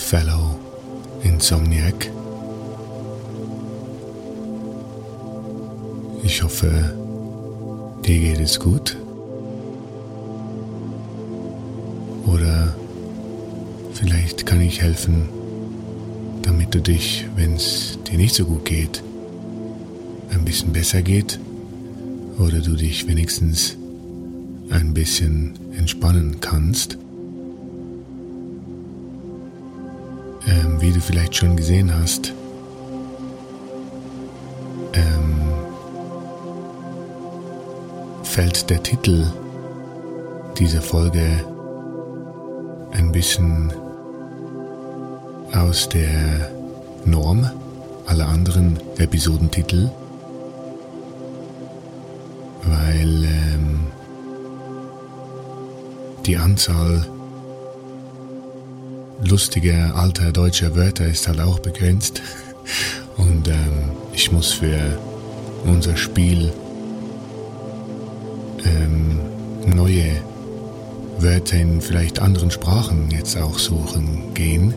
fellow Insomniac. Ich hoffe, dir geht es gut. Oder vielleicht kann ich helfen, damit du dich, wenn es dir nicht so gut geht, ein bisschen besser geht oder du dich wenigstens ein bisschen entspannen kannst. Wie du vielleicht schon gesehen hast, ähm, fällt der Titel dieser Folge ein bisschen aus der Norm aller anderen Episodentitel, weil ähm, die Anzahl lustiger alter deutscher Wörter ist halt auch begrenzt und ähm, ich muss für unser Spiel ähm, neue Wörter in vielleicht anderen Sprachen jetzt auch suchen gehen.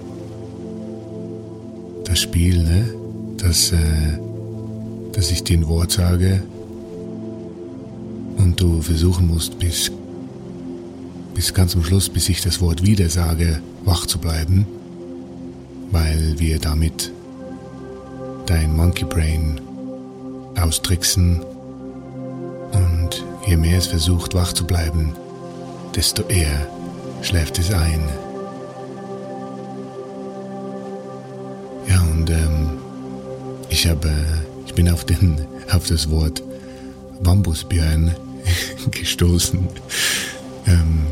Das Spiel, ne? dass, äh, dass ich dir ein Wort sage und du versuchen musst, bis, bis ganz zum Schluss, bis ich das Wort wieder sage, wach zu bleiben, weil wir damit dein Monkey Brain austricksen und je mehr es versucht wach zu bleiben, desto eher schläft es ein. Ja, und ähm, ich habe, ich bin auf, den, auf das Wort Bambusbjörn gestoßen, ähm,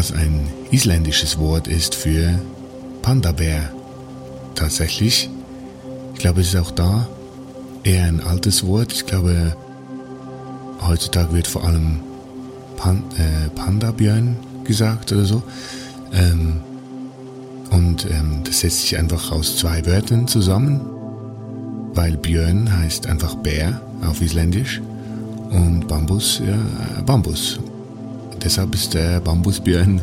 was ein isländisches Wort ist für Panda-Bär. Tatsächlich. Ich glaube, es ist auch da eher ein altes Wort. Ich glaube, heutzutage wird vor allem Pan äh, Panda-Björn gesagt oder so. Ähm, und ähm, das setzt sich einfach aus zwei Wörtern zusammen, weil Björn heißt einfach Bär auf Isländisch und Bambus, ja, Bambus. Deshalb ist der Bambusbjörn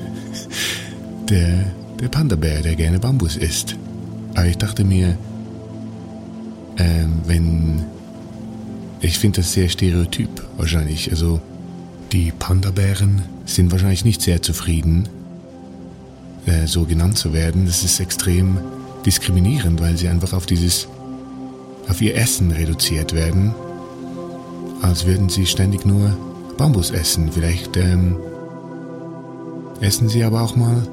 der, der Panda-Bär, der gerne Bambus isst. Aber ich dachte mir, ähm, wenn ich finde das sehr stereotyp wahrscheinlich. Also die Panda-Bären sind wahrscheinlich nicht sehr zufrieden, äh, so genannt zu werden. Das ist extrem diskriminierend, weil sie einfach auf dieses, auf ihr Essen reduziert werden, als würden sie ständig nur Bambus essen. Vielleicht ähm, essen sie aber auch mal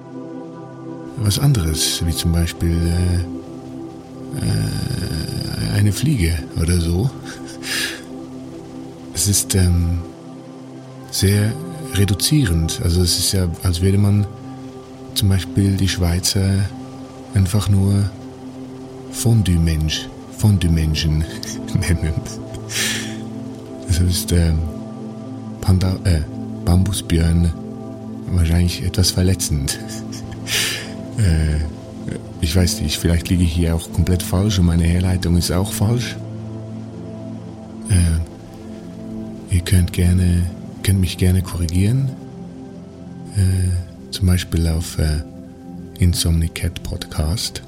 was anderes, wie zum Beispiel äh, äh, eine Fliege oder so. Es ist ähm, sehr reduzierend. Also es ist ja, als würde man zum Beispiel die Schweizer einfach nur Fondue-Mensch, Fondue-Menschen nennen. Das ist ähm, Panda, äh, Bambusbjörn wahrscheinlich etwas verletzend. äh, ich weiß nicht, vielleicht liege ich hier auch komplett falsch und meine Herleitung ist auch falsch. Äh, ihr könnt gerne, könnt mich gerne korrigieren. Äh, zum Beispiel auf äh, Insomnicat Podcast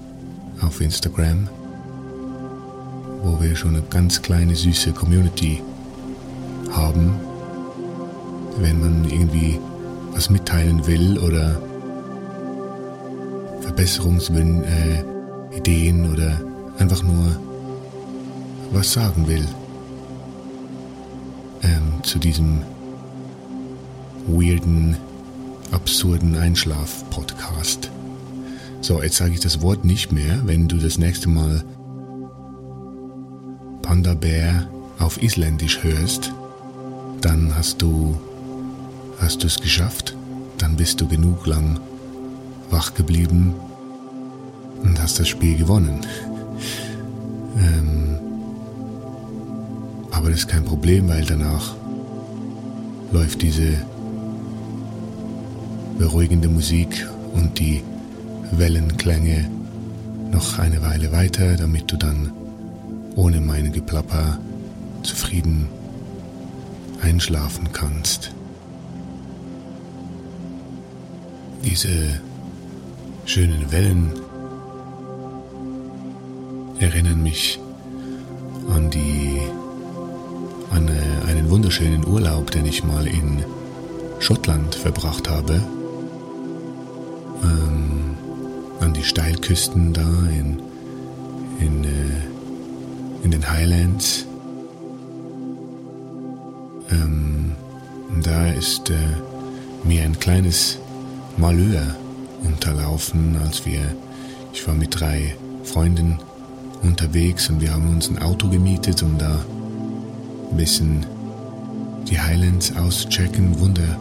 auf Instagram, wo wir schon eine ganz kleine süße Community haben. Wenn man irgendwie was mitteilen will oder Verbesserungsideen äh, oder einfach nur was sagen will ähm, zu diesem weirden, absurden Einschlaf-Podcast. So, jetzt sage ich das Wort nicht mehr, wenn du das nächste Mal Panda Bär auf Isländisch hörst, dann hast du hast du es geschafft, dann bist du genug lang wach geblieben und hast das Spiel gewonnen. ähm, aber das ist kein Problem, weil danach läuft diese beruhigende Musik und die Wellenklänge noch eine Weile weiter, damit du dann ohne mein Geplapper zufrieden einschlafen kannst. Diese schönen Wellen erinnern mich an die an äh, einen wunderschönen Urlaub, den ich mal in Schottland verbracht habe. Ähm, an die Steilküsten da in, in, äh, in den Highlands. Ähm, da ist äh, mir ein kleines Malheur unterlaufen, als wir, ich war mit drei Freunden unterwegs und wir haben uns ein Auto gemietet, um da ein bisschen die Highlands auschecken. Wunder,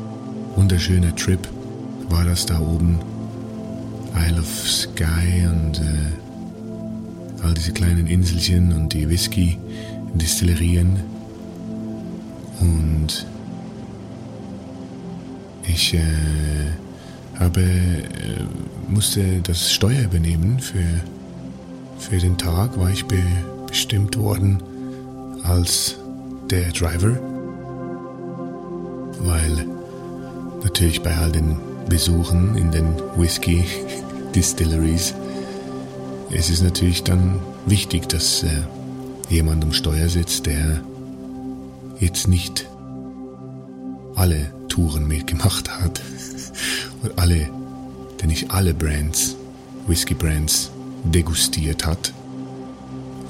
wunderschöner Trip war das da oben. Isle of Skye und äh, all diese kleinen Inselchen und die Whisky-Distillerien. Und ich äh, habe, äh, musste das Steuer übernehmen für, für den Tag, war ich be, bestimmt worden als der Driver, weil natürlich bei all den Besuchen in den Whisky Distilleries es ist natürlich dann wichtig, dass äh, jemand am Steuer sitzt, der jetzt nicht alle Touren mitgemacht hat und alle, der nicht alle Brands, Whisky Brands degustiert hat.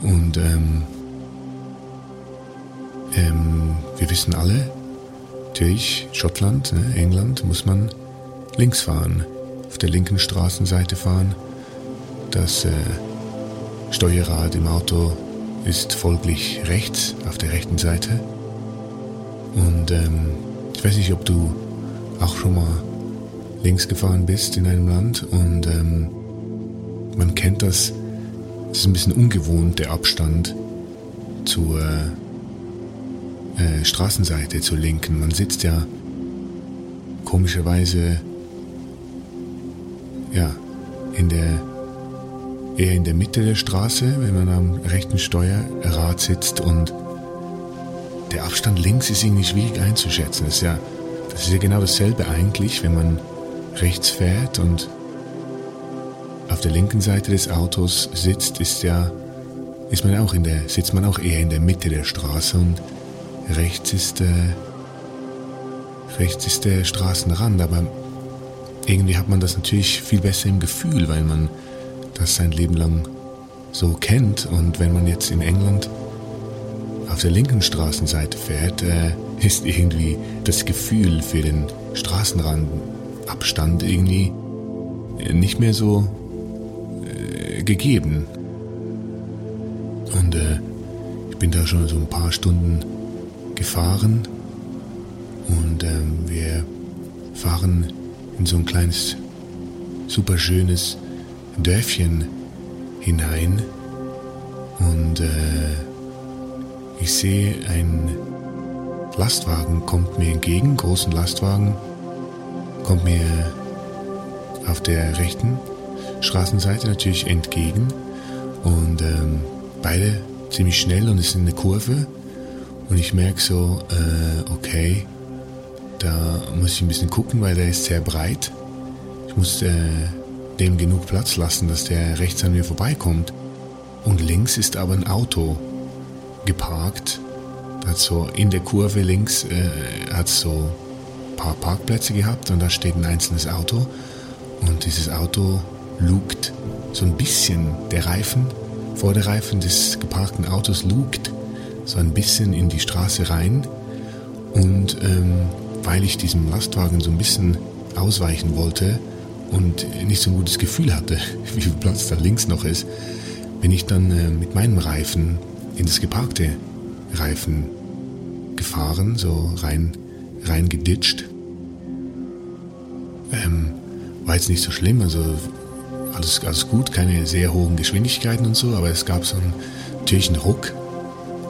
Und ähm, ähm, wir wissen alle, natürlich Schottland, ne, England, muss man links fahren, auf der linken Straßenseite fahren. Das äh, Steuerrad im Auto ist folglich rechts, auf der rechten Seite. Und ähm, ich weiß nicht, ob du auch schon mal links gefahren bist in einem Land und ähm, man kennt das, es ist ein bisschen ungewohnt, der Abstand zur äh, Straßenseite zur linken. Man sitzt ja komischerweise ja, in der, eher in der Mitte der Straße, wenn man am rechten Steuerrad sitzt und der Abstand links ist irgendwie schwierig einzuschätzen. Das ist ja, das ist ja genau dasselbe eigentlich, wenn man rechts fährt und auf der linken Seite des Autos sitzt, ist ja, ist man auch in der, sitzt man auch eher in der Mitte der Straße und Rechts ist, äh, rechts ist der Straßenrand, aber irgendwie hat man das natürlich viel besser im Gefühl, weil man das sein Leben lang so kennt. Und wenn man jetzt in England auf der linken Straßenseite fährt, äh, ist irgendwie das Gefühl für den Straßenrandabstand irgendwie nicht mehr so äh, gegeben. Und äh, ich bin da schon so ein paar Stunden gefahren. Und ähm, wir fahren in so ein kleines, super schönes Dörfchen hinein. Und äh, ich sehe ein Lastwagen kommt mir entgegen, großen Lastwagen kommt mir auf der rechten Straßenseite natürlich entgegen und ähm, beide ziemlich schnell und es ist eine Kurve Und ich merke so, äh, okay, da muss ich ein bisschen gucken, weil der ist sehr breit. Ich muss äh, dem genug Platz lassen, dass der rechts an mir vorbeikommt. Und links ist aber ein Auto geparkt. Hat so in der Kurve links äh, hat so paar Parkplätze gehabt und da steht ein einzelnes Auto. Und dieses Auto lugt so ein bisschen der Reifen, vor der Reifen des geparkten Autos lugt so ein bisschen in die Straße rein. Und ähm, weil ich diesem Lastwagen so ein bisschen ausweichen wollte und nicht so ein gutes Gefühl hatte, wie viel Platz da links noch ist, bin ich dann äh, mit meinem Reifen in das geparkte Reifen gefahren, so rein, rein geditscht. Ähm, war jetzt nicht so schlimm, also alles, alles gut, keine sehr hohen Geschwindigkeiten und so, aber es gab so einen, natürlich einen Ruck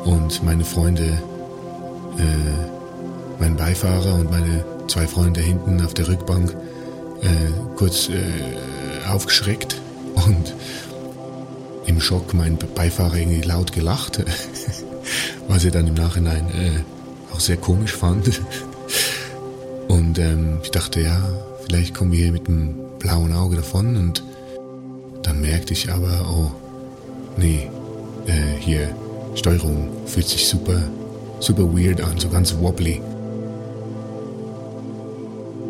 und meine Freunde, äh, mein Beifahrer und meine zwei Freunde hinten auf der Rückbank äh, kurz äh, aufgeschreckt und im Schock mein Beifahrer irgendwie laut gelacht, was er dann im Nachhinein äh, auch sehr komisch fand. Und ähm, ich dachte, ja, vielleicht kommen wir hier mit einem blauen Auge davon und dann merkte ich aber, oh, nee, äh, hier, Steuerung fühlt sich super, super weird an, so ganz wobbly.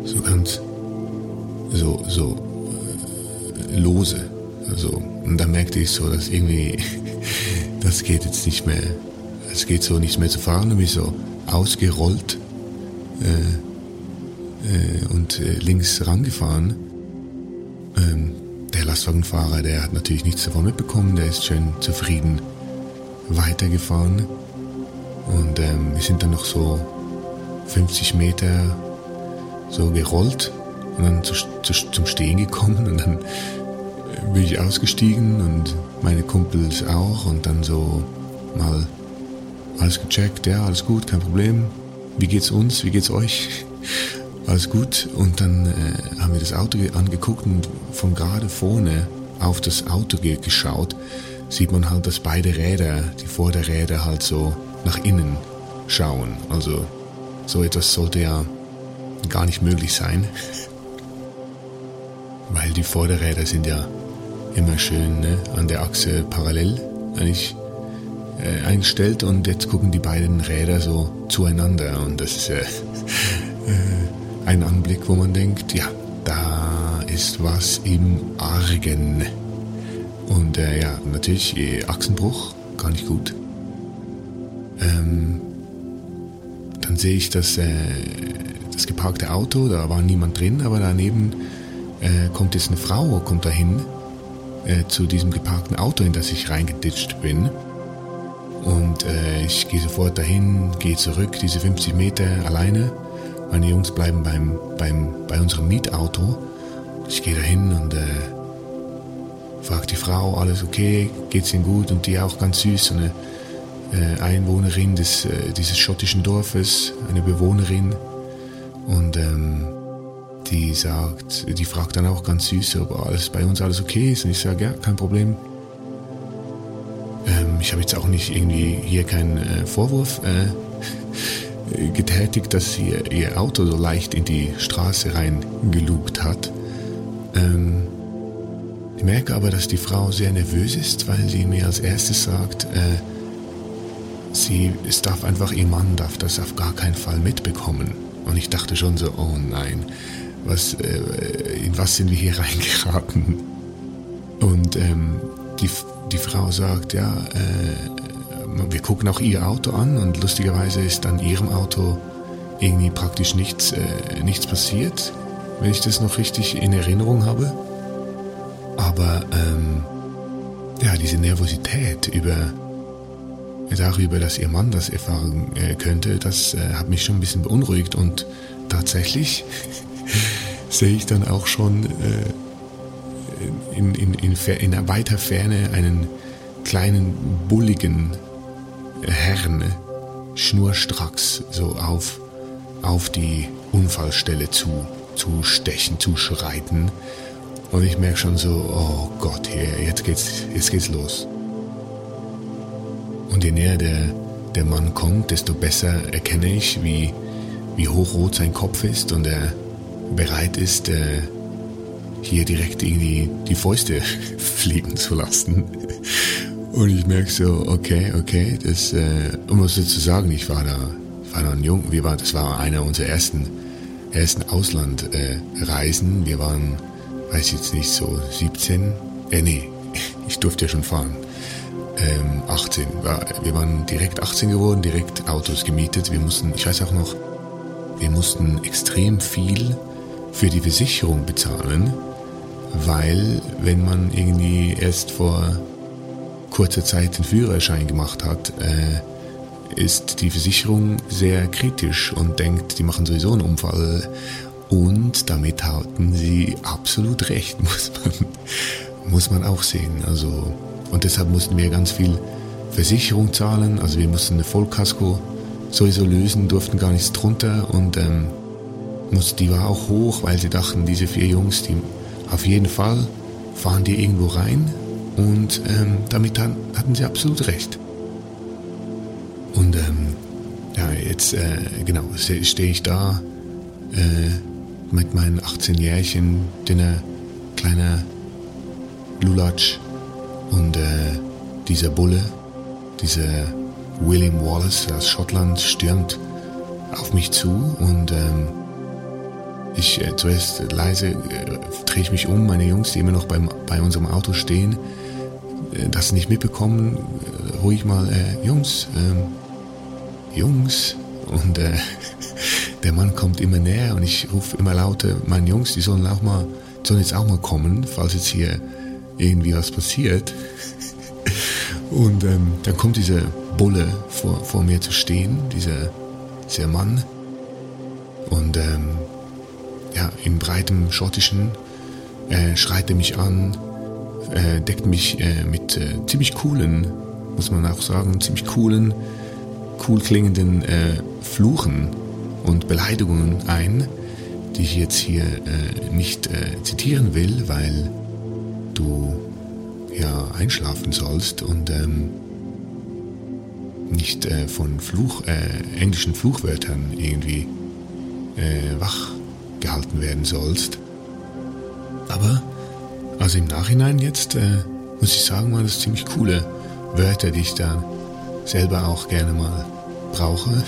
So ganz, so, so äh, lose. Also, und da merkte ich so, dass irgendwie, das geht jetzt nicht mehr, es geht so nicht mehr zu fahren, und mich so ausgerollt äh, äh, und äh, links rangefahren. Ähm, der Lastwagenfahrer, der hat natürlich nichts davon mitbekommen, der ist schön zufrieden weitergefahren und ähm, wir sind dann noch so 50 Meter so gerollt und dann zu, zu, zum Stehen gekommen und dann äh, bin ich ausgestiegen und meine Kumpels auch und dann so mal alles gecheckt, ja, alles gut, kein Problem. Wie geht's uns? Wie geht's euch? Alles gut. Und dann äh, haben wir das Auto angeguckt und von gerade vorne auf das Auto geschaut sieht man halt, dass beide Räder, die Vorderräder halt so nach innen schauen. Also so etwas sollte ja gar nicht möglich sein, weil die Vorderräder sind ja immer schön ne, an der Achse parallel eigentlich äh, eingestellt und jetzt gucken die beiden Räder so zueinander und das ist äh, äh, ein Anblick, wo man denkt, ja, da ist was im Argen. Und äh, ja, natürlich Achsenbruch, gar nicht gut. Ähm, dann sehe ich das, äh, das geparkte Auto, da war niemand drin, aber daneben äh, kommt jetzt eine Frau, kommt dahin äh, zu diesem geparkten Auto, in das ich reingeditscht bin. Und äh, ich gehe sofort dahin, gehe zurück, diese 50 Meter alleine. Meine Jungs bleiben beim, beim, bei unserem Mietauto. Ich gehe dahin und äh, fragt die Frau, alles okay, geht's ihnen gut und die auch ganz süß, eine äh, Einwohnerin des, äh, dieses schottischen Dorfes, eine Bewohnerin und ähm, die sagt, die fragt dann auch ganz süß, ob alles bei uns alles okay ist und ich sage, ja, kein Problem. Ähm, ich habe jetzt auch nicht irgendwie hier keinen äh, Vorwurf äh, getätigt, dass sie ihr Auto so leicht in die Straße reingelugt hat. Ähm, ich merke aber, dass die Frau sehr nervös ist, weil sie mir als erstes sagt, äh, sie, es darf einfach, ihr Mann darf das auf gar keinen Fall mitbekommen. Und ich dachte schon so, oh nein, was, äh, in was sind wir hier reingeraten? Und ähm, die, die Frau sagt, ja, äh, wir gucken auch ihr Auto an und lustigerweise ist an ihrem Auto irgendwie praktisch nichts, äh, nichts passiert, wenn ich das noch richtig in Erinnerung habe. Aber ähm, ja, diese Nervosität über darüber, dass ihr Mann das erfahren äh, könnte, das äh, hat mich schon ein bisschen beunruhigt und tatsächlich sehe ich dann auch schon äh, in, in, in, in weiter Ferne einen kleinen bulligen Herrn schnurstracks so auf, auf die Unfallstelle zu, zu stechen, zu schreiten und ich merke schon so, oh Gott, hier, jetzt geht's, jetzt geht's los. Und je näher der, der Mann kommt, desto besser erkenne ich, wie, wie hochrot sein Kopf ist und er bereit ist, äh, hier direkt irgendwie die Fäuste fliegen zu lassen. Und ich merke so, okay, okay, das, äh, um es zu sagen, ich war da, war noch jung, wir waren, das war einer unserer ersten, ersten Auslandreisen. Äh, wir waren, weiß ich jetzt nicht, so 17, äh, nee, ich durfte ja schon fahren. Ähm, 18. Wir waren direkt 18 geworden, direkt Autos gemietet. Wir mussten, ich weiß auch noch, wir mussten extrem viel für die Versicherung bezahlen, weil wenn man irgendwie erst vor kurzer Zeit den Führerschein gemacht hat, äh, ist die Versicherung sehr kritisch und denkt, die machen sowieso einen Unfall. Und damit hatten sie absolut recht, muss man, muss man auch sehen. Also, und deshalb mussten wir ganz viel Versicherung zahlen. Also wir mussten eine Vollkasko sowieso lösen, durften gar nichts drunter und ähm, die war auch hoch, weil sie dachten, diese vier Jungs, die auf jeden Fall fahren die irgendwo rein und ähm, damit hatten sie absolut recht. Und ähm, ja, jetzt äh, genau stehe ich da äh, mit meinen 18 Jährchen, dünner kleiner Lulatsch und äh, dieser Bulle, dieser William Wallace aus Schottland stürmt auf mich zu und ähm, ich äh, zuerst leise äh, drehe ich mich um, meine Jungs, die immer noch beim, bei unserem Auto stehen, das nicht mitbekommen, äh, ruhig mal, äh, Jungs, ähm, Jungs. Und äh, der Mann kommt immer näher und ich rufe immer lauter, meine Jungs, die sollen auch mal, sollen jetzt auch mal kommen, falls jetzt hier irgendwie was passiert. Und ähm, dann kommt dieser Bulle vor, vor mir zu stehen, dieser, dieser Mann. Und ähm, ja, in breitem Schottischen äh, schreit er mich an, äh, deckt mich äh, mit äh, ziemlich coolen, muss man auch sagen, ziemlich coolen, cool klingenden äh, Fluchen und Beleidigungen ein, die ich jetzt hier äh, nicht äh, zitieren will, weil du ja einschlafen sollst und ähm, nicht von Fluch, englischen Fluchwörtern irgendwie wach gehalten werden sollst. Aber also im Nachhinein jetzt äh, muss ich sagen, waren das ziemlich coole Wörter, die ich da selber auch gerne mal brauche.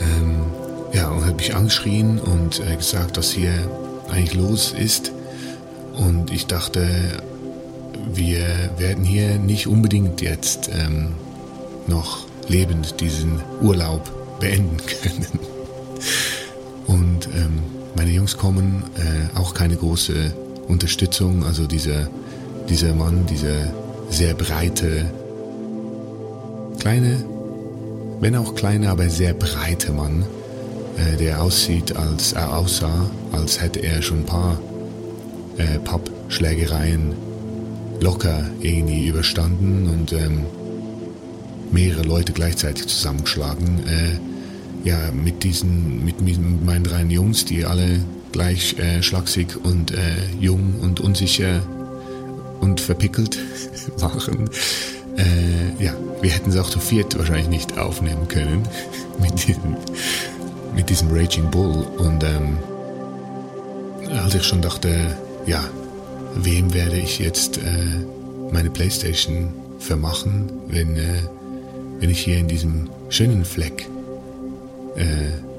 ähm, ja, und hat mich angeschrien und äh, gesagt, was hier eigentlich los ist. Und ich dachte, wir werden hier nicht unbedingt jetzt ähm, noch lebend diesen Urlaub beenden können. Und ähm, meine Jungs kommen, äh, auch keine große Unterstützung. Also dieser, dieser Mann, dieser sehr breite, kleine, wenn auch kleine, aber sehr breite Mann, äh, der aussieht, als er aussah, als hätte er schon ein paar äh, Pappschlägereien locker irgendwie überstanden und ähm, mehrere Leute gleichzeitig zusammengeschlagen. Äh, ja, mit diesen, mit, mit meinen drei Jungs, die alle gleich äh, schlaksig und äh, jung und unsicher und verpickelt waren. Äh, ja, wir hätten es auch zu viert wahrscheinlich nicht aufnehmen können mit diesem, mit diesem Raging Bull. Und ähm, als ich schon dachte, ja, wem werde ich jetzt äh, meine Playstation vermachen, wenn, äh, wenn ich hier in diesem schönen Fleck äh,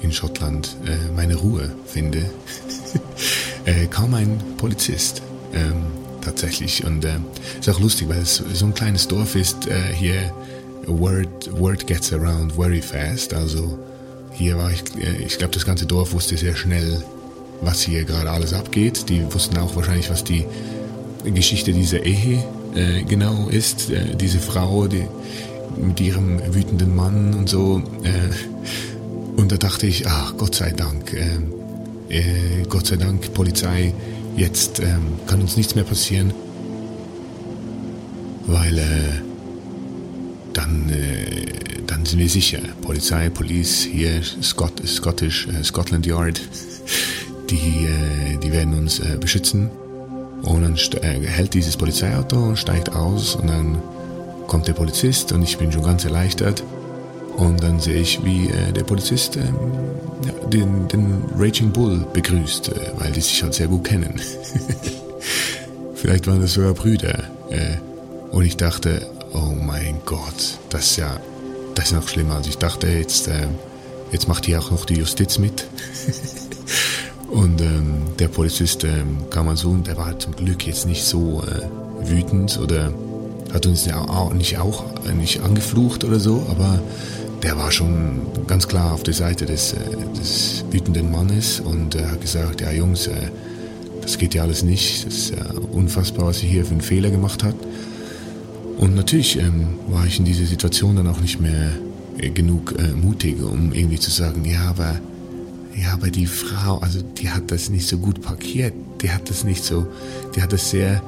in Schottland äh, meine Ruhe finde, äh, kaum ein Polizist ähm, tatsächlich. Und äh, ist auch lustig, weil es so ein kleines Dorf ist äh, hier. Word, word gets around very fast. Also hier war ich, äh, ich glaube, das ganze Dorf wusste sehr schnell, was hier gerade alles abgeht. Die wussten auch wahrscheinlich, was die Geschichte dieser Ehe äh, genau ist. Äh, diese Frau, die mit ihrem wütenden Mann und so. Und da dachte ich, ach, Gott sei Dank, äh, äh, Gott sei Dank, Polizei, jetzt äh, kann uns nichts mehr passieren, weil äh, dann, äh, dann sind wir sicher. Polizei, Police, hier, Scott, Scottish, äh, Scotland Yard, die, die werden uns beschützen. Und dann hält dieses Polizeiauto steigt aus und dann kommt der Polizist und ich bin schon ganz erleichtert. Und dann sehe ich, wie äh, der Polizist ähm, den, den Raging Bull begrüßt, äh, weil die sich halt sehr gut kennen. Vielleicht waren das sogar Brüder. Äh, und ich dachte, oh mein Gott, das ist ja, das ist noch schlimmer. Also ich dachte, jetzt, äh, jetzt macht hier auch noch die Justiz mit. und ähm, der Polizist ähm, kam mal so und der war zum Glück jetzt nicht so äh, wütend oder hat uns ja auch nicht auch nicht angeflucht oder so, aber der war schon ganz klar auf der Seite des, äh, des wütenden Mannes und äh, hat gesagt, ja Jungs, äh, das geht ja alles nicht, das ist ja unfassbar, was ihr hier für einen Fehler gemacht habt. Und natürlich ähm, war ich in dieser Situation dann auch nicht mehr äh, genug äh, mutig, um irgendwie zu sagen, ja, aber ja, aber die Frau, also die hat das nicht so gut parkiert, die hat das nicht so, die hat das sehr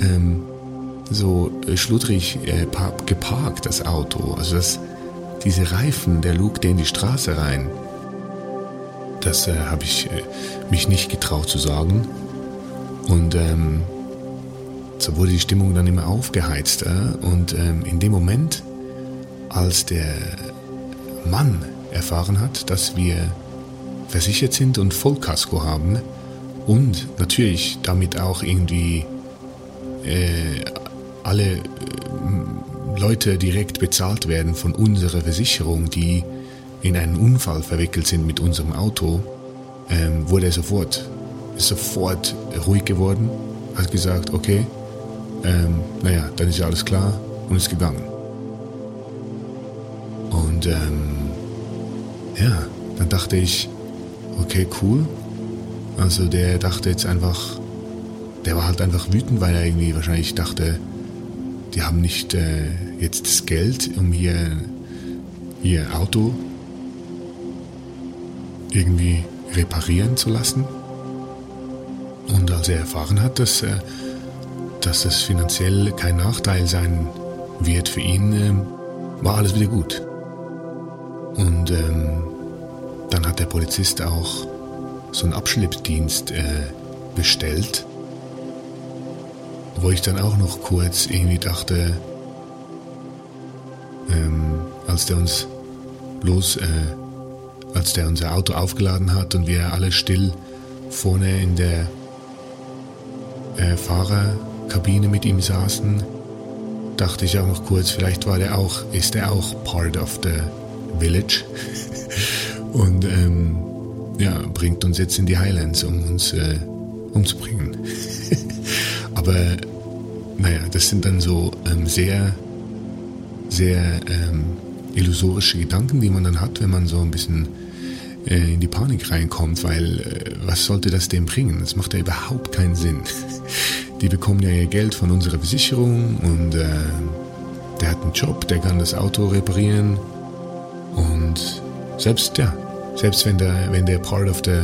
ähm, so äh, schludrig geparkt, das Auto. Also das, diese Reifen, der Lug der in die Straße rein, das äh, habe ich äh, mich nicht getraut zu sagen. Und ähm, so wurde die Stimmung dann immer aufgeheizter. Und ähm, in dem Moment, als der Mann erfahren hat, dass wir versichert sind und Vollkasko haben und natürlich damit auch irgendwie äh, alle Leute direkt bezahlt werden von unserer Versicherung, die in einen Unfall verwickelt sind mit unserem Auto, ähm, wurde er sofort, sofort ruhig geworden, hat gesagt, okay, ähm, naja, dann ist ja alles klar und ist gegangen. Und ähm, ja, dann dachte ich, okay, cool. Also der dachte jetzt einfach, der war halt einfach wütend, weil er irgendwie wahrscheinlich dachte, die haben nicht äh, jetzt das Geld, um hier ihr Auto irgendwie reparieren zu lassen. Und als er erfahren hat, dass, äh, dass das finanziell kein Nachteil sein wird für ihn, äh, war alles wieder gut. Und ähm, dann hat der Polizist auch so einen Abschleppdienst äh, bestellt wo ich dann auch noch kurz irgendwie dachte, ähm, als der uns los, äh, als der unser Auto aufgeladen hat und wir alle still vorne in der äh, Fahrerkabine mit ihm saßen, dachte ich auch noch kurz, vielleicht war der auch, ist er auch part of the village und ähm, ja, bringt uns jetzt in die Highlands, um uns äh, umzubringen. Aber naja, das sind dann so ähm, sehr, sehr ähm, illusorische Gedanken, die man dann hat, wenn man so ein bisschen äh, in die Panik reinkommt, weil äh, was sollte das dem bringen? Das macht ja überhaupt keinen Sinn. Die bekommen ja ihr Geld von unserer Versicherung und äh, der hat einen Job, der kann das Auto reparieren und selbst, ja, selbst wenn der, wenn der part of the,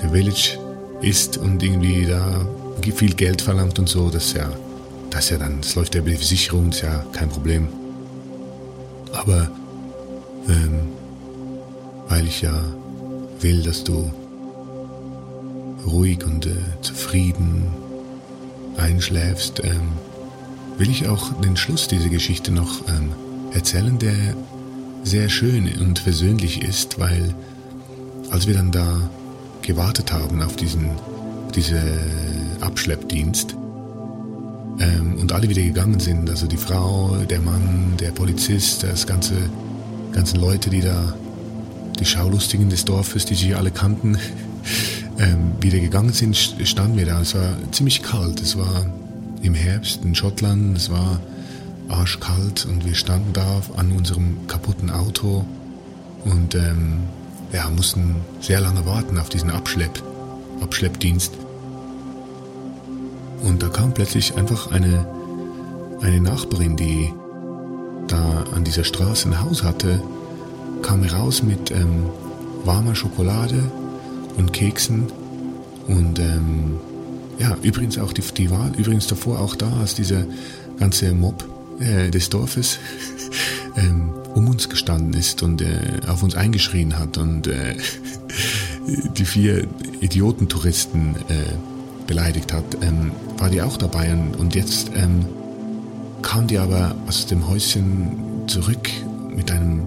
the village ist und irgendwie da viel Geld verlangt und so, das ja, das ja dann, das läuft ja über die Versicherung, ist ja kein Problem. Aber ähm, weil ich ja will, dass du ruhig und äh, zufrieden einschläfst, ähm, will ich auch den Schluss dieser Geschichte noch ähm, erzählen, der sehr schön und versöhnlich ist, weil als wir dann da gewartet haben auf diesen diese Abschleppdienst ähm, und alle wieder gegangen sind, also die Frau, der Mann, der Polizist, das ganze ganzen Leute, die da die Schaulustigen des Dorfes, die sich alle kannten, ähm, wieder gegangen sind, standen wir da. Es war ziemlich kalt. Es war im Herbst in Schottland. Es war arschkalt und wir standen da an unserem kaputten Auto und ähm, ja, mussten sehr lange warten auf diesen Abschlepp, Abschleppdienst. Und da kam plötzlich einfach eine, eine Nachbarin, die da an dieser Straße ein Haus hatte, kam raus mit ähm, warmer Schokolade und Keksen und ähm, ja, übrigens auch die, die war übrigens davor auch da, als dieser ganze Mob äh, des Dorfes ähm, um uns gestanden ist und äh, auf uns eingeschrien hat und äh, die vier Idiotentouristen äh, beleidigt hat, ähm, war die auch dabei und, und jetzt ähm, kam die aber aus dem Häuschen zurück mit einem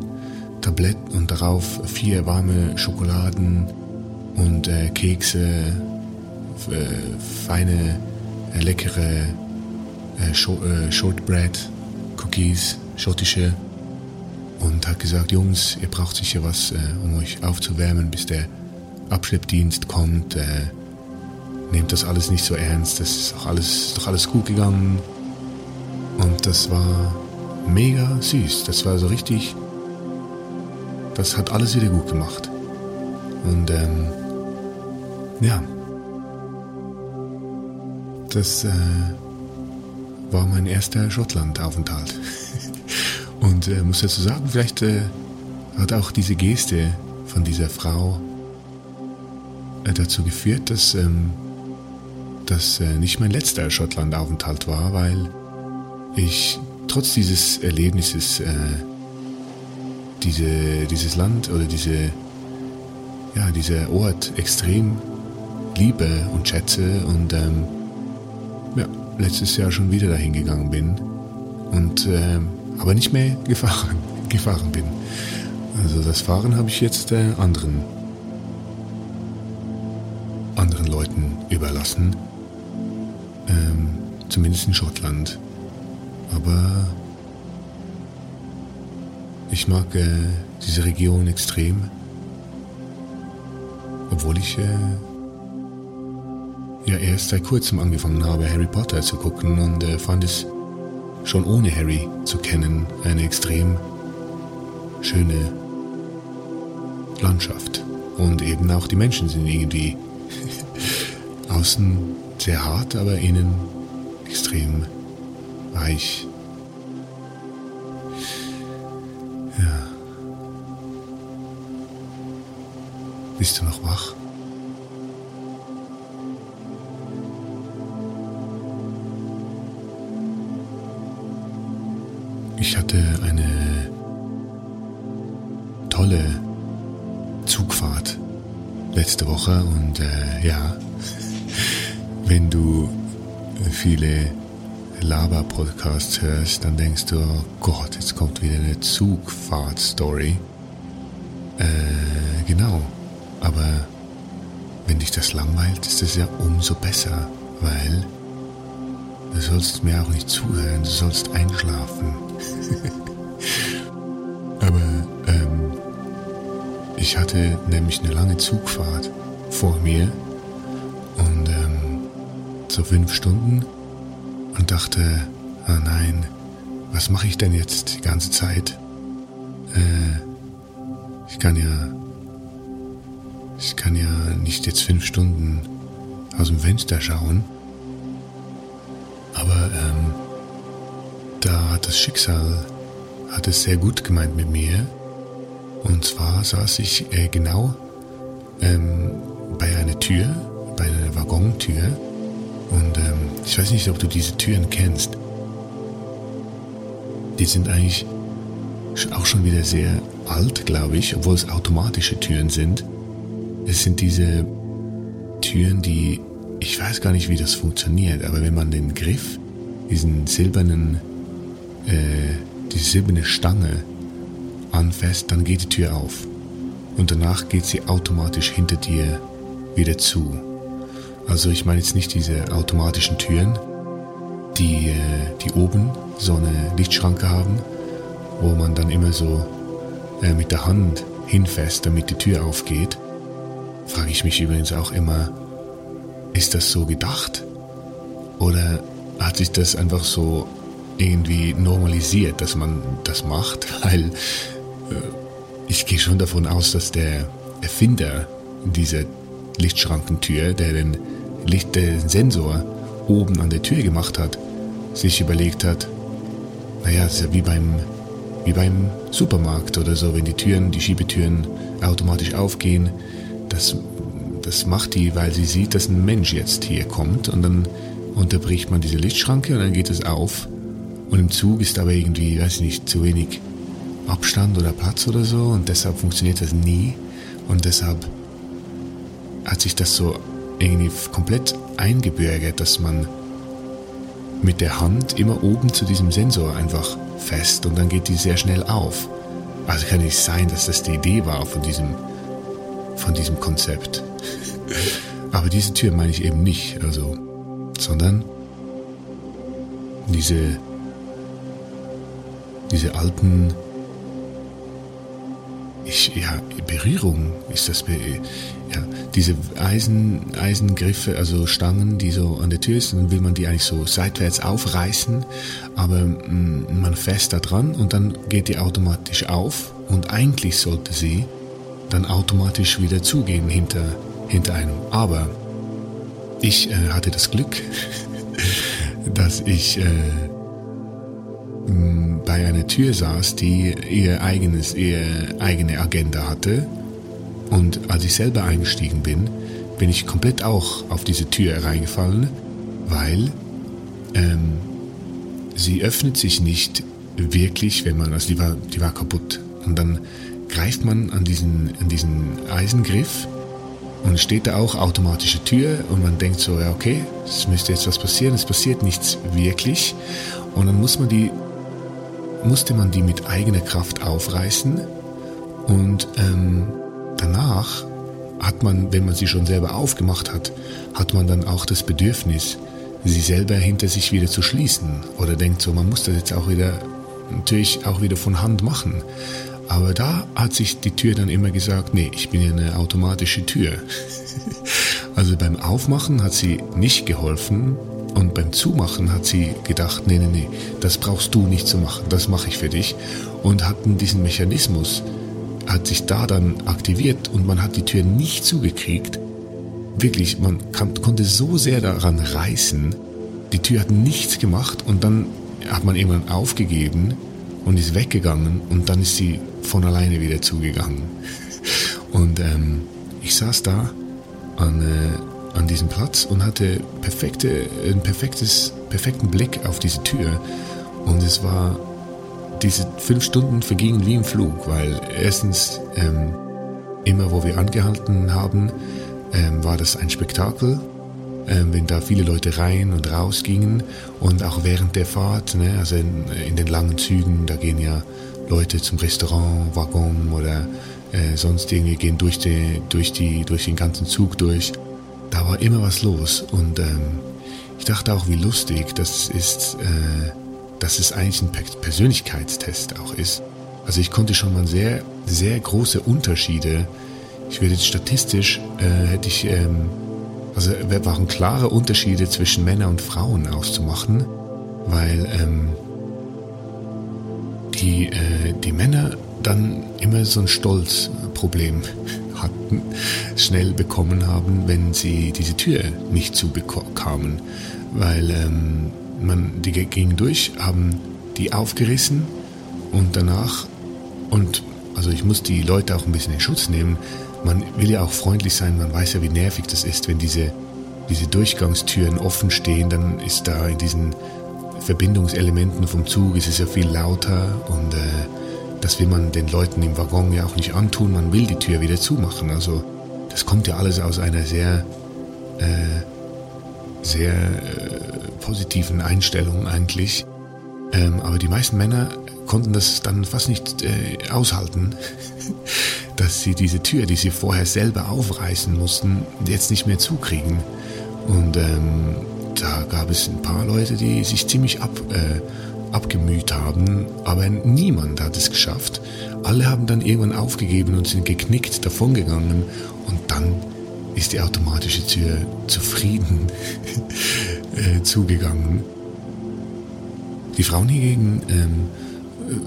Tablett und darauf vier warme Schokoladen und äh, Kekse, äh, feine, äh, leckere äh, äh, Shortbread, Cookies, schottische und hat gesagt, Jungs, ihr braucht sicher was, äh, um euch aufzuwärmen, bis der Abschleppdienst kommt. Nehmt das alles nicht so ernst, das ist doch alles, doch alles gut gegangen. Und das war mega süß. Das war so richtig. Das hat alles wieder gut gemacht. Und ähm, ja, das äh, war mein erster Schottland-Aufenthalt. Und äh, muss dazu sagen, vielleicht äh, hat auch diese Geste von dieser Frau äh, dazu geführt, dass ähm, das äh, nicht mein letzter Schottland-Aufenthalt war, weil ich trotz dieses Erlebnisses äh, diese, dieses Land oder diese, ja, dieser Ort extrem liebe und schätze und ähm, ja, letztes Jahr schon wieder dahin gegangen bin und äh, aber nicht mehr gefahren, gefahren bin. Also das Fahren habe ich jetzt äh, anderen anderen Leuten überlassen, ähm, zumindest in Schottland. Aber ich mag äh, diese Region extrem, obwohl ich äh, ja erst seit kurzem angefangen habe, Harry Potter zu gucken und äh, fand es schon ohne Harry zu kennen eine extrem schöne Landschaft. Und eben auch die Menschen sind irgendwie außen sehr hart, aber innen extrem weich. Ja. Bist du noch wach? Ich hatte eine tolle Zugfahrt letzte Woche und äh, ja, wenn du viele Laber-Podcasts hörst, dann denkst du, oh Gott, jetzt kommt wieder eine Zugfahrt-Story. Äh, genau. Aber wenn dich das langweilt, ist es ja umso besser, weil du sollst mir auch nicht zuhören, du sollst einschlafen. Aber ähm, ich hatte nämlich eine lange Zugfahrt vor mir so fünf Stunden und dachte, ah nein, was mache ich denn jetzt die ganze Zeit? Äh, ich kann ja, ich kann ja nicht jetzt fünf Stunden aus dem Fenster schauen. Aber ähm, da hat das Schicksal hat es sehr gut gemeint mit mir. Und zwar saß ich äh, genau ähm, bei einer Tür, bei einer Waggontür und ähm, ich weiß nicht, ob du diese Türen kennst. Die sind eigentlich auch schon wieder sehr alt, glaube ich, obwohl es automatische Türen sind. Es sind diese Türen, die, ich weiß gar nicht, wie das funktioniert, aber wenn man den Griff, diesen silbernen, äh, diese silberne Stange anfasst, dann geht die Tür auf. Und danach geht sie automatisch hinter dir wieder zu. Also ich meine jetzt nicht diese automatischen Türen, die, äh, die oben so eine Lichtschranke haben, wo man dann immer so äh, mit der Hand hinfasst, damit die Tür aufgeht. Frage ich mich übrigens auch immer, ist das so gedacht? Oder hat sich das einfach so irgendwie normalisiert, dass man das macht? Weil äh, ich gehe schon davon aus, dass der Erfinder dieser Lichtschrankentür, der den Licht, den Sensor oben an der Tür gemacht hat, sich überlegt hat, naja, es ist ja wie beim, wie beim Supermarkt oder so, wenn die Türen, die Schiebetüren automatisch aufgehen, das, das macht die, weil sie sieht, dass ein Mensch jetzt hier kommt und dann unterbricht man diese Lichtschranke und dann geht es auf. Und im Zug ist aber irgendwie, weiß ich nicht, zu wenig Abstand oder Platz oder so und deshalb funktioniert das nie. Und deshalb hat sich das so irgendwie komplett eingebürgert, dass man mit der Hand immer oben zu diesem Sensor einfach fest und dann geht die sehr schnell auf. Also kann nicht sein, dass das die Idee war von diesem, von diesem Konzept. Aber diese Tür meine ich eben nicht, also, sondern diese, diese alten ich, ja, Berührung ist das, ja, diese Eisen, Eisengriffe, also Stangen, die so an der Tür ist, dann will man die eigentlich so seitwärts aufreißen, aber mm, man fest da dran und dann geht die automatisch auf und eigentlich sollte sie dann automatisch wieder zugehen hinter, hinter einem. Aber ich äh, hatte das Glück, dass ich äh, bei einer Tür saß, die ihr eigenes, ihre eigene Agenda hatte. Und als ich selber eingestiegen bin, bin ich komplett auch auf diese Tür reingefallen, weil ähm, sie öffnet sich nicht wirklich, wenn man, also die war, die war kaputt. Und dann greift man an diesen, an diesen Eisengriff und steht da auch automatische Tür und man denkt so, ja okay, es müsste jetzt was passieren, es passiert nichts wirklich. Und dann muss man die musste man die mit eigener Kraft aufreißen und ähm, danach hat man, wenn man sie schon selber aufgemacht hat, hat man dann auch das Bedürfnis, sie selber hinter sich wieder zu schließen oder denkt so, man muss das jetzt auch wieder, natürlich auch wieder von Hand machen. Aber da hat sich die Tür dann immer gesagt, nee, ich bin ja eine automatische Tür. also beim Aufmachen hat sie nicht geholfen, und beim Zumachen hat sie gedacht, nee, nee, nee, das brauchst du nicht zu machen, das mache ich für dich. Und hatten diesen Mechanismus, hat sich da dann aktiviert und man hat die Tür nicht zugekriegt. Wirklich, man kann, konnte so sehr daran reißen, die Tür hat nichts gemacht und dann hat man irgendwann aufgegeben und ist weggegangen und dann ist sie von alleine wieder zugegangen. Und ähm, ich saß da an, äh, an diesem Platz und hatte perfekte, einen perfektes, perfekten Blick auf diese Tür. Und es war, diese fünf Stunden vergingen wie im Flug, weil erstens, ähm, immer wo wir angehalten haben, ähm, war das ein Spektakel, ähm, wenn da viele Leute rein und raus gingen und auch während der Fahrt, ne, also in, in den langen Zügen, da gehen ja Leute zum Restaurant, Waggon oder äh, sonst irgendwie gehen durch, die, durch, die, durch den ganzen Zug durch. Da war immer was los und ähm, ich dachte auch, wie lustig das ist, äh, dass es eigentlich ein Persönlichkeitstest auch ist. Also ich konnte schon mal sehr, sehr große Unterschiede, ich würde jetzt statistisch, äh, hätte ich, ähm, also waren klare Unterschiede zwischen Männern und Frauen auszumachen, weil ähm, die, äh, die Männer dann immer so ein Stolzproblem hatten, schnell bekommen haben, wenn sie diese Tür nicht zubekamen. Weil ähm, man, die gingen durch, haben die aufgerissen und danach, und also ich muss die Leute auch ein bisschen in Schutz nehmen, man will ja auch freundlich sein, man weiß ja, wie nervig das ist, wenn diese, diese Durchgangstüren offen stehen, dann ist da in diesen Verbindungselementen vom Zug ist es ja viel lauter und äh, das will man den Leuten im Waggon ja auch nicht antun, man will die Tür wieder zumachen. Also das kommt ja alles aus einer sehr, äh, sehr äh, positiven Einstellung eigentlich. Ähm, aber die meisten Männer konnten das dann fast nicht äh, aushalten, dass sie diese Tür, die sie vorher selber aufreißen mussten, jetzt nicht mehr zukriegen. Und ähm, da gab es ein paar Leute, die sich ziemlich ab, äh, abgemüht haben, aber niemand hat es geschafft. Alle haben dann irgendwann aufgegeben und sind geknickt davongegangen und dann ist die automatische Tür zufrieden äh, zugegangen. Die Frauen hingegen ähm,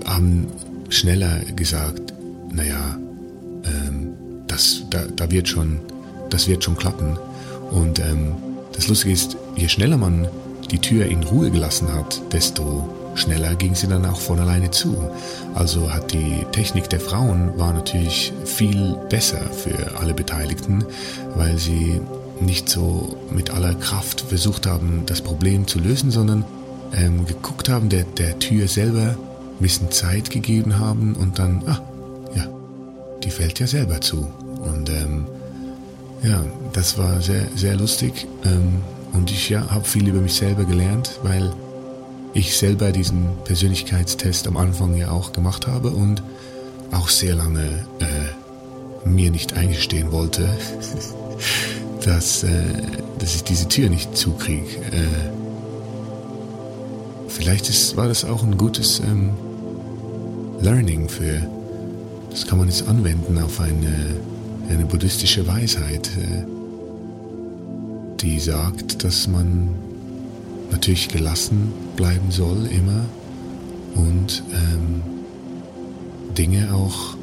haben schneller gesagt, naja, ähm, das, da, da wird schon, das wird schon klappen. Und ähm, das Lustige ist, je schneller man die Tür in Ruhe gelassen hat, desto Schneller ging sie dann auch von alleine zu. Also hat die Technik der Frauen war natürlich viel besser für alle Beteiligten, weil sie nicht so mit aller Kraft versucht haben, das Problem zu lösen, sondern ähm, geguckt haben, der, der Tür selber ein bisschen Zeit gegeben haben und dann, ah, ja, die fällt ja selber zu. Und ähm, ja, das war sehr, sehr lustig. Ähm, und ich ja, habe viel über mich selber gelernt, weil ich selber diesen Persönlichkeitstest am Anfang ja auch gemacht habe und auch sehr lange äh, mir nicht eingestehen wollte, dass, äh, dass ich diese Tür nicht zukriege. Äh, vielleicht ist, war das auch ein gutes ähm, Learning für, das kann man jetzt anwenden auf eine, eine buddhistische Weisheit, äh, die sagt, dass man natürlich gelassen bleiben soll immer und ähm, Dinge auch,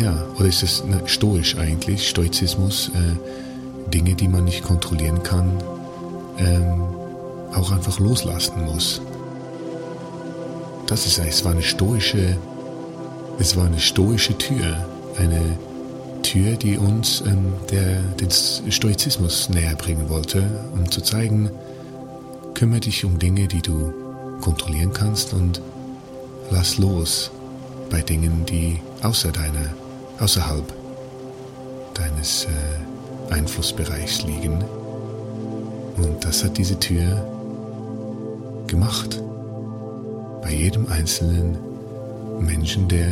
ja, oder ist das ne, stoisch eigentlich, Stoizismus, äh, Dinge, die man nicht kontrollieren kann, ähm, auch einfach loslassen muss. Das ist, es war eine stoische, es war eine stoische Tür, eine Tür, die uns ähm, der, den Stoizismus näher bringen wollte, um zu zeigen, kümmere dich um Dinge, die du kontrollieren kannst und lass los bei Dingen, die außer deiner, außerhalb deines äh, Einflussbereichs liegen. Und das hat diese Tür gemacht. Bei jedem einzelnen Menschen, der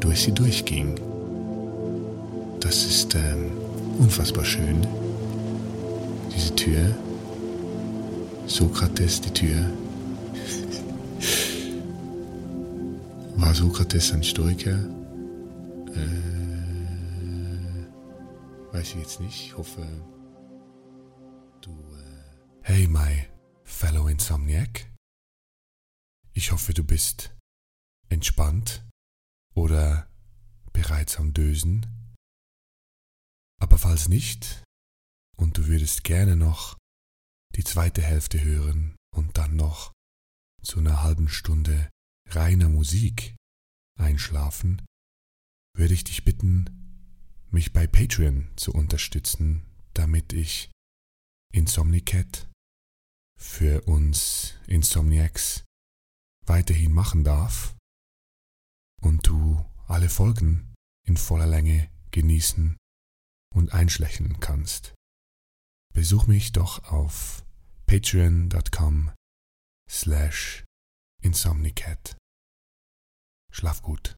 durch sie durchging. Das ist ähm, unfassbar schön. Diese Tür. Sokrates, die Tür. War Sokrates ein Stoiker? Äh, weiß ich jetzt nicht. Ich hoffe, du. Äh hey, my fellow Insomniac. Ich hoffe, du bist entspannt oder bereits am Dösen. Aber falls nicht und du würdest gerne noch die zweite Hälfte hören und dann noch zu einer halben Stunde reiner Musik einschlafen, würde ich dich bitten, mich bei Patreon zu unterstützen, damit ich Insomnicat für uns Insomniacs weiterhin machen darf und du alle Folgen in voller Länge genießen und einschlächeln kannst. Besuch mich doch auf patreon.com slash insomnicat. Schlaf gut.